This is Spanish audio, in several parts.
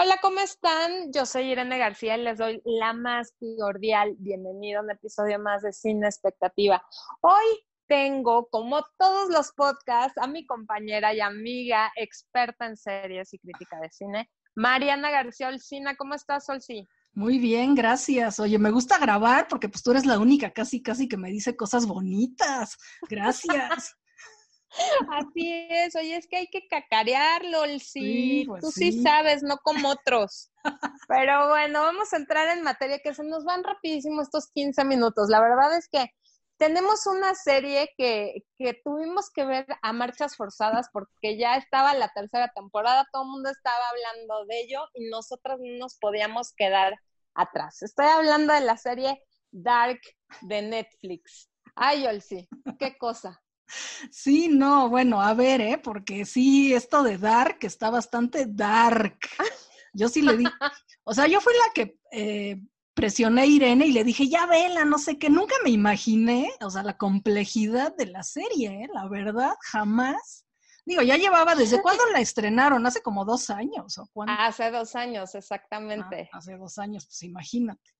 Hola, ¿cómo están? Yo soy Irene García y les doy la más cordial bienvenida a un episodio más de Cine Expectativa. Hoy tengo, como todos los podcasts, a mi compañera y amiga experta en series y crítica de cine, Mariana García Olcina. ¿Cómo estás, Olci? Muy bien, gracias. Oye, me gusta grabar porque pues tú eres la única casi, casi que me dice cosas bonitas. Gracias. Así es, oye, es que hay que cacarearlo, sí, pues tú sí. sabes, no como otros. Pero bueno, vamos a entrar en materia que se nos van rapidísimo estos 15 minutos. La verdad es que tenemos una serie que, que tuvimos que ver a marchas forzadas porque ya estaba la tercera temporada, todo el mundo estaba hablando de ello y nosotros no nos podíamos quedar atrás. Estoy hablando de la serie Dark de Netflix. Ay, Olsi, qué cosa. Sí, no, bueno, a ver, ¿eh? Porque sí, esto de dark está bastante dark. Yo sí le di, o sea, yo fui la que eh, presioné a Irene y le dije, ya vela, no sé qué, nunca me imaginé, o sea, la complejidad de la serie, ¿eh? La verdad, jamás. Digo, ya llevaba, ¿desde cuándo la estrenaron? ¿Hace como dos años o cuándo? Hace dos años, exactamente. Ah, hace dos años, pues imagínate.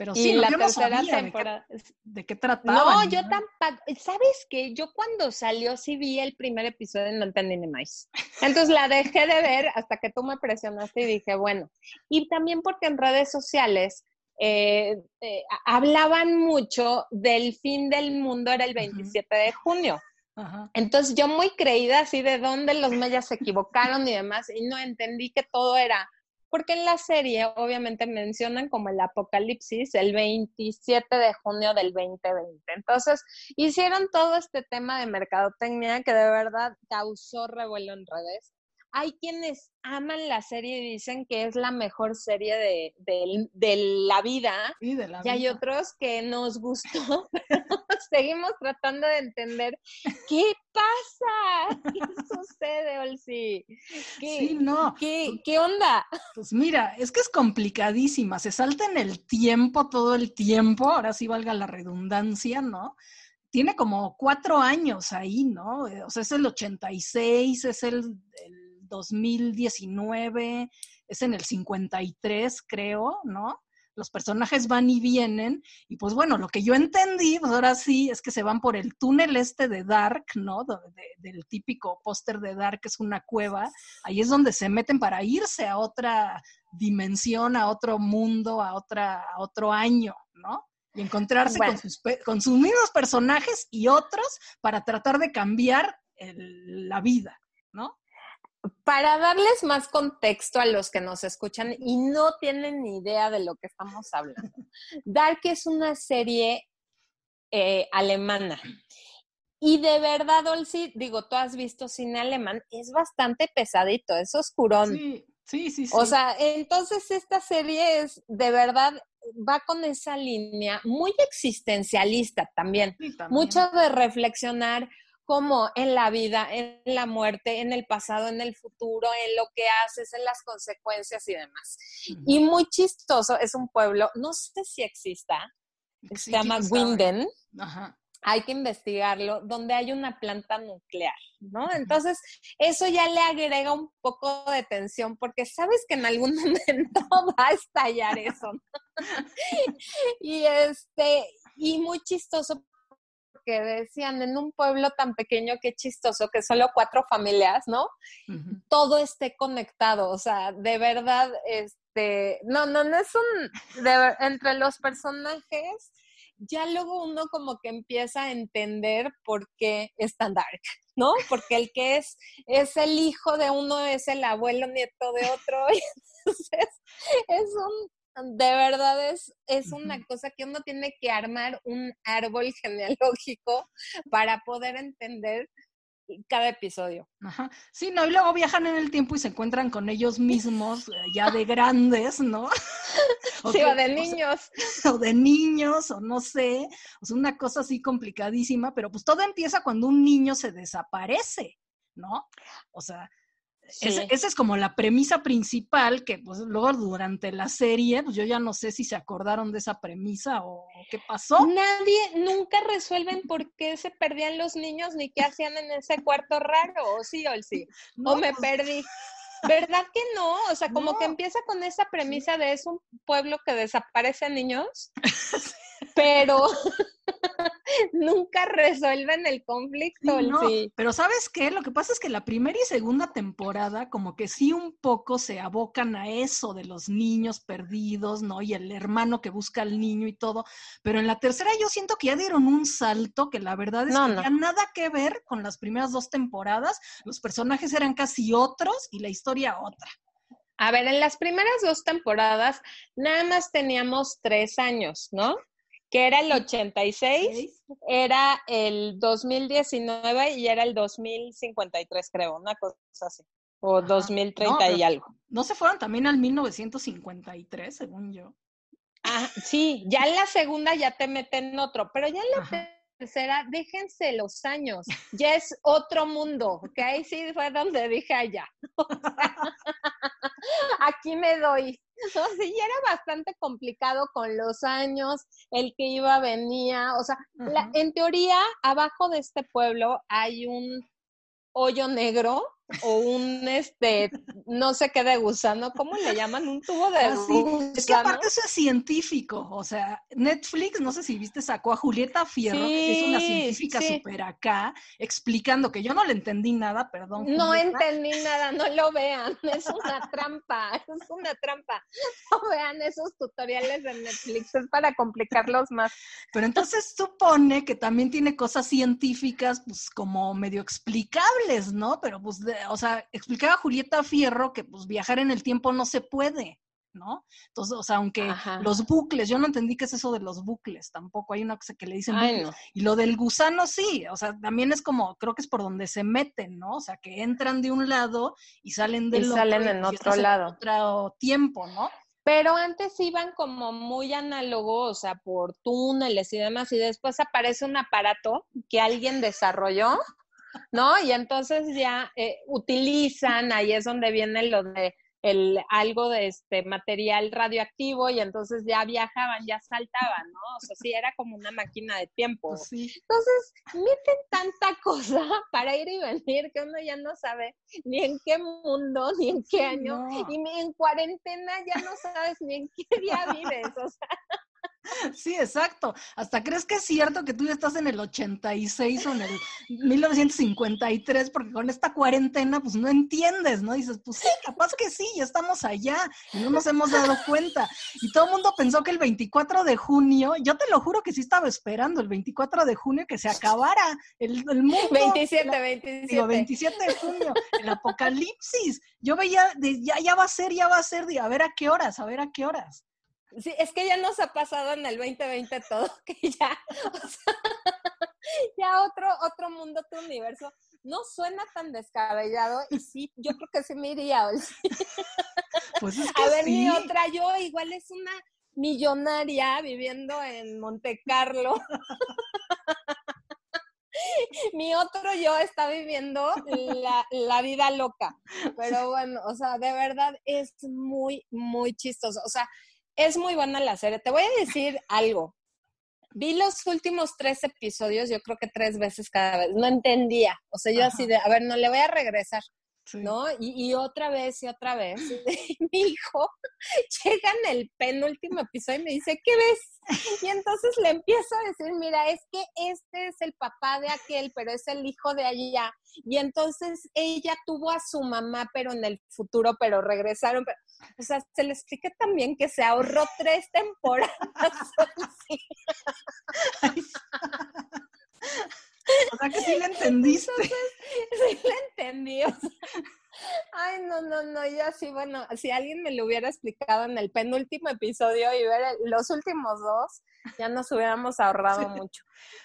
Pero sí, la tercera temporada. De qué, trataba. No, yo tampoco. ¿Sabes qué? Yo cuando salió sí vi el primer episodio y no entendí ni más. Entonces la dejé de ver hasta que tú me presionaste y dije, bueno. Y también porque en redes sociales eh, eh, hablaban mucho del fin del mundo, era el 27 de junio. Entonces yo muy creída así de dónde los mayas se equivocaron y demás, y no entendí que todo era porque en la serie obviamente mencionan como el apocalipsis el 27 de junio del 2020. Entonces, hicieron todo este tema de mercadotecnia que de verdad causó revuelo en redes hay quienes aman la serie y dicen que es la mejor serie de, la vida. y de la y hay otros que nos gustó, seguimos tratando de entender qué pasa, qué sucede, Olsi. sí, no. ¿qué, ¿Qué onda? Pues mira, es que es complicadísima, se salta en el tiempo todo el tiempo, ahora sí valga la redundancia, ¿no? tiene como cuatro años ahí, ¿no? O sea, es el 86, es el 2019, es en el 53, creo, ¿no? Los personajes van y vienen, y pues bueno, lo que yo entendí, pues ahora sí, es que se van por el túnel este de Dark, ¿no? del típico póster de Dark, que es una cueva, ahí es donde se meten para irse a otra dimensión, a otro mundo, a, otra, a otro año, ¿no? Y encontrarse con, sus, con, sus, mismos personajes y otros para tratar de cambiar la vida, ¿no? Para darles más contexto a los que nos escuchan y no tienen ni idea de lo que estamos hablando, Dark es una serie eh, alemana. Y de verdad, Olsi, digo, tú has visto cine alemán, es bastante pesadito, es oscurón. Sí, sí, sí. O sea, entonces esta serie es, de verdad, va con esa línea muy existencialista también. mucho de reflexionar como en la vida, en la muerte, en el pasado, en el futuro, en lo que haces, en las consecuencias y demás. Y muy chistoso, es un pueblo, no sé si exista, se llama Winden. Hay que investigarlo, donde hay una planta nuclear, ¿no? Entonces, eso ya le agrega un poco de tensión, porque sabes que en algún momento va a estallar eso. y este, y muy chistoso que decían en un pueblo tan pequeño, qué chistoso, que solo cuatro familias, ¿no? Todo esté conectado, o sea, de verdad, este, no, no, no es un, entre los personajes, ya luego uno como que empieza a entender por qué es tan dark, ¿no? Porque el que es, es el hijo de uno, es el abuelo nieto de otro, entonces es un de verdad es, es una cosa que uno tiene que armar un árbol genealógico para poder entender cada episodio. Ajá. Sí, no, y luego viajan en el tiempo y se encuentran con ellos mismos, eh, ya de grandes, ¿no? o sí, o de niños. O, de niños, o no sé, o sea, una cosa así complicadísima, pero pues todo empieza cuando un niño se desaparece, ¿no? O sea, esa es como la premisa principal que pues luego durante la serie, pues yo ya no sé si se acordaron de esa premisa o, qué pasó. Nadie, nunca resuelven por qué se perdían los niños ni qué hacían en ese cuarto raro, o sí o sí, o me pues, perdí. ¿Verdad que no? O sea, como que empieza con esa premisa de es un pueblo que desaparece a niños, pero nunca resuelven el conflicto. no, Pero ¿sabes qué? Lo que pasa es que la primera y segunda temporada como que sí un poco se abocan a eso de los niños perdidos, ¿no? Y el hermano que busca al niño y todo. Pero en la tercera yo siento que ya dieron un salto que la verdad es que ya nada que ver con las primeras dos temporadas. Los personajes eran casi otros y la historia otra. A ver, en las primeras dos temporadas nada más teníamos tres años, ¿no? Que era el 86, era el 2019 y era el 2053, creo, una cosa así. O 2030 y algo. ¿No se fueron también al 1953, según yo? Ah, sí, ya en la segunda ya te meten otro, pero ya en la tercera, déjense los años, ya es otro mundo, que ahí sí fue donde dije allá. Aquí me doy. Ya era bastante complicado con los años, el que iba, venía, o sea, en teoría, abajo de este pueblo hay un hoyo negro o un este no sé qué de gusano, ¿cómo le llaman? Un tubo de ah, Es que aparte eso es científico, o sea, Netflix, no sé si viste, sacó a Julieta Fierro, que es una científica súper acá, explicando que yo no le entendí nada, perdón. No entendí nada, no lo vean, es una trampa, es una trampa. No vean esos tutoriales de Netflix, es para complicarlos más. Pero entonces supone que también tiene cosas científicas, pues como medio explicables, ¿no? Pero pues de, o sea, explicaba Julieta Fierro que pues viajar en el tiempo no se puede, ¿no? Entonces, o sea, aunque los bucles, yo no entendí qué es eso de los bucles, tampoco hay una cosa que le dicen Y lo del gusano sí, o sea, también es como, creo que es por donde se meten, ¿no? O sea, que entran de un lado y salen del y Salen en otro lado. otro tiempo, ¿no? Pero antes iban como muy análogos, o sea, por túneles y demás, y después aparece un aparato que alguien desarrolló ¿no? Y entonces ya eh, utilizan, ahí es donde viene lo de el, algo de este material radioactivo y entonces ya viajaban, ya saltaban, ¿no? O sea, sí, era como una máquina de tiempo. Pues entonces, meten tanta cosa para ir y venir que uno ya no sabe ni en qué mundo, ni en qué año, y en cuarentena ya no sabes ni en qué día vives, o sea. Sí, exacto. Hasta crees que es cierto que tú ya estás en el 86 o en el 1953, porque con esta cuarentena, pues no entiendes, ¿no? Dices, pues sí, capaz que sí, ya estamos allá y no nos hemos dado cuenta. Y todo el mundo pensó que el 24 de junio, yo te lo juro que sí estaba esperando el 24 de junio que se acabara el, el mundo. 27, 27. 27 de junio, el apocalipsis. Yo veía, ya, ya va a ser, ya va a ser, a ver a qué horas, a ver a qué horas. Sí, es que ya nos ha pasado en el 2020 todo, que ya, o sea, ya otro, otro mundo, otro universo. No suena tan descabellado y sí, yo creo que sí me iría. Pues es que A ver, sí. mi otra, yo igual es una millonaria viviendo en Monte Carlo. mi otro yo está viviendo la, la, vida loca. Pero bueno, o sea, de verdad es muy, muy chistoso. O sea, es muy buena la serie. Te voy a decir algo. Vi los últimos tres episodios, yo creo que tres veces cada vez. No entendía. O sea, yo así de, a ver, no le voy a regresar. ¿No? Y, otra vez y otra vez. mi hijo llega en el penúltimo episodio y me dice, ¿qué ves? Y entonces le empiezo a decir, mira, es que este es el papá de aquel, pero es el hijo de allá. Y entonces ella tuvo a su mamá, pero en el futuro, pero regresaron. o sea, se le explica también que se ahorró tres temporadas. O sea que sí le entendiste. sí le entendí. ay, no, no, no, yo así, bueno, si alguien me lo hubiera explicado en el penúltimo episodio y ver los últimos dos, ya nos hubiéramos ahorrado mucho.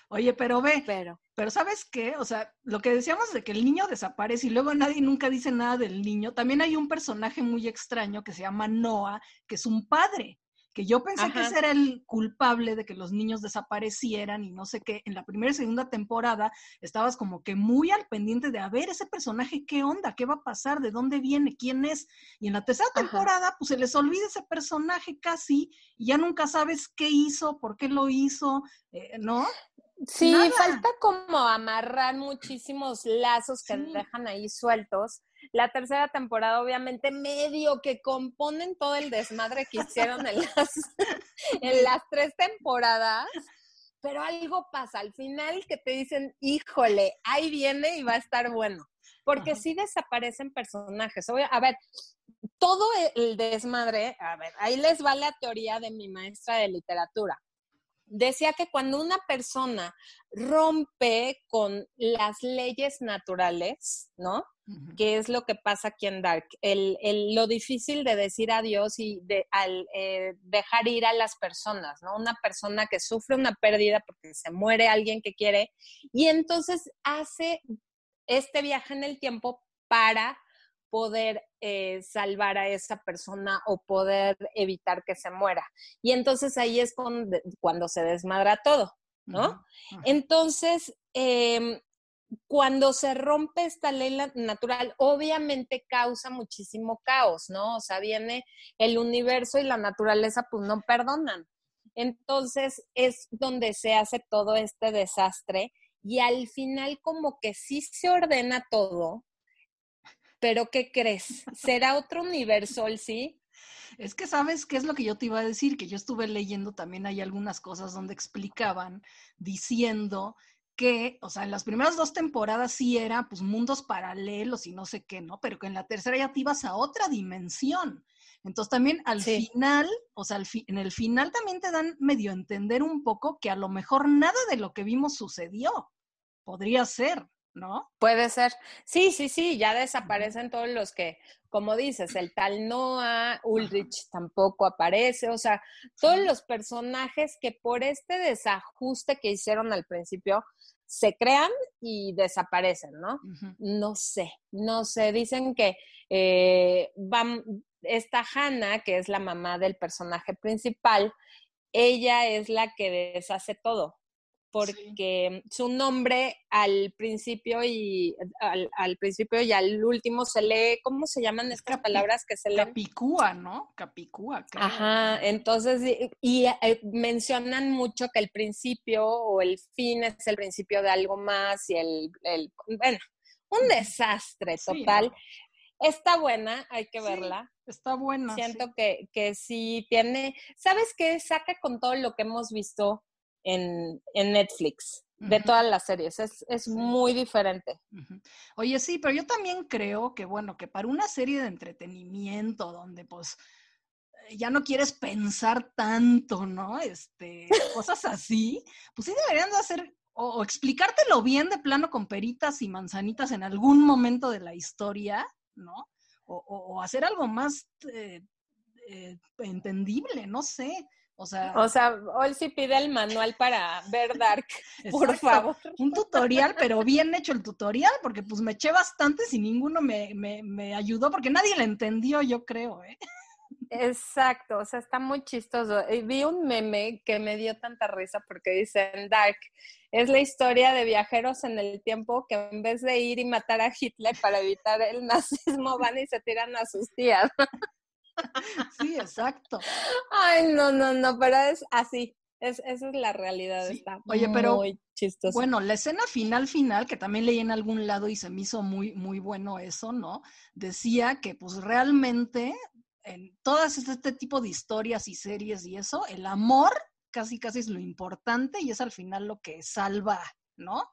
Oye, pero ve, pero, pero ¿sabes qué? O sea, lo que decíamos de que el niño desaparece y luego nadie nunca dice nada del niño, también hay un personaje muy extraño que se llama Noah, que es un padre que yo pensé que ese era el culpable de que los niños desaparecieran y no sé qué. En la primera y segunda temporada estabas como que muy al pendiente de a ver ese personaje, qué onda, qué va a pasar, de dónde viene, quién es. Y en la tercera temporada, pues se les olvida ese personaje casi y ya nunca sabes qué hizo, por qué lo hizo, eh, ¿no? Sí, falta como amarrar muchísimos lazos que dejan ahí sueltos la tercera temporada, obviamente, medio que componen todo el desmadre que hicieron en las, en las tres temporadas. Pero algo pasa al final que te dicen, híjole, ahí viene y va a estar bueno. Porque sí desaparecen personajes. A ver, todo el desmadre, a ver, ahí les va la teoría de mi maestra de literatura decía que cuando una persona rompe con las leyes naturales, ¿no? Que es lo que pasa aquí en Dark, el, lo difícil de decir adiós y de al, eh, dejar ir a las personas, ¿no? Una persona que sufre una pérdida porque se muere alguien que quiere y entonces hace este viaje en el tiempo para poder eh, salvar a esa persona o poder evitar que se muera. Y entonces ahí es cuando, se desmadra todo, ¿no? Entonces, em, cuando se rompe esta ley natural, obviamente causa muchísimo caos, ¿no? O sea, viene el universo y la naturaleza, pues no perdonan. Entonces es donde se hace todo este desastre y al final como que sí se ordena todo, pero ¿qué crees? ¿Será otro universo, sí? Es que sabes qué es lo que yo te iba a decir, que yo estuve leyendo también hay algunas cosas donde explicaban diciendo que, o sea, en las primeras dos temporadas sí era pues mundos paralelos y no sé qué, ¿no? Pero que en la tercera ya te ibas a otra dimensión. Entonces también al final, o sea, en el final también te dan medio entender un poco que a lo mejor nada de lo que vimos sucedió. Podría ser. ¿No? Puede ser. Sí, sí, sí, ya desaparecen todos los que, como dices, el tal Noah, Ulrich tampoco aparece, o sea, todos los personajes que por este desajuste que hicieron al principio se crean y desaparecen, ¿no? No sé, no sé, dicen que eh, van, esta Hannah, que es la mamá del personaje principal, ella es la que deshace todo porque su nombre al principio y al, principio y al último se lee, ¿cómo se llaman estas palabras que se leen? Capicúa, ¿no? Capicúa. Claro. Ajá, entonces, y, eh, mencionan mucho que el principio o el fin es el principio de algo más y el, bueno, un desastre total. Está buena, hay que verla. Está buena. Siento que, que sí tiene, ¿sabes qué? Saca con todo lo que hemos visto en, Netflix de todas las series. Es, muy diferente. Oye, sí, pero yo también creo que, bueno, que para una serie de entretenimiento donde pues ya no quieres pensar tanto, ¿no? Este, cosas así, pues sí deberían de hacer o, explicártelo bien de plano con peritas y manzanitas en algún momento de la historia, ¿no? O, hacer algo más eh, eh, entendible, no sé. O sea, o sea, Olsi pide el manual para ver Dark, por favor. Un tutorial, pero bien hecho el tutorial, porque pues me eché bastante y ninguno me, me, me ayudó, porque nadie le entendió, yo creo, ¿eh? Exacto, o sea, está muy chistoso. Y vi un meme que me dio tanta risa porque dicen Dark, es la historia de viajeros en el tiempo que en vez de ir y matar a Hitler para evitar el nazismo van y se tiran a sus tías. Sí, exacto. Ay, no, no, no, pero es así. Es, esa es la realidad. Está Oye, pero chistoso. bueno, la escena final, final, que también leí en algún lado y se me hizo muy, muy bueno eso, ¿no? Decía que pues realmente en todas este, este tipo de historias y series y eso, el amor casi, casi es lo importante y es al final lo que salva, ¿no?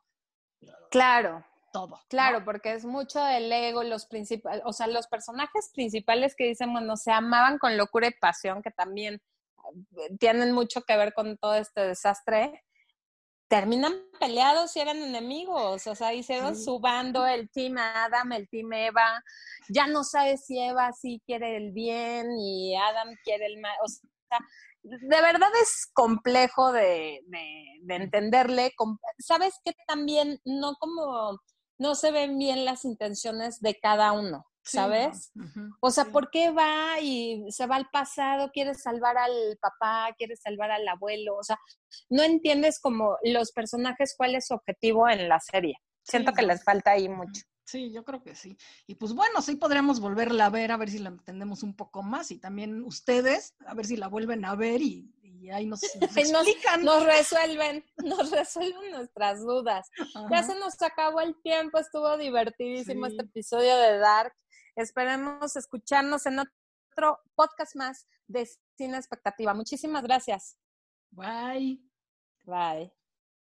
Claro, todo. Claro, porque es mucho del ego, los principales, o sea, los personajes principales que dicen, bueno, se amaban con locura y pasión, que también eh, tienen mucho que ver con todo este desastre, terminan peleados y eran enemigos, o sea, hicieron su bando, el team Adam, el team Eva, ya no sabes si Eva sí quiere el bien y Adam quiere el mal, o sea, de verdad es complejo de, de entenderle. ¿Sabes qué? También, no como no se ven bien las intenciones de cada uno, ¿sabes? o sea, ¿por qué va y se va al pasado, quiere salvar al papá, quiere salvar al abuelo? O sea, no entiendes como los personajes cuál es su objetivo en la serie. Siento que les falta ahí mucho. Sí, yo creo que sí. Y pues bueno, sí podríamos volverla a ver, a ver si la entendemos un poco más y también ustedes, a ver si la vuelven a ver y, ahí nos, nos explican. Nos, resuelven, nos resuelven nuestras dudas. Ya se nos acabó el tiempo, estuvo divertidísimo este episodio de Dark. Esperemos escucharnos en otro podcast más de Cine Expectativa. Muchísimas gracias. Bye. Bye.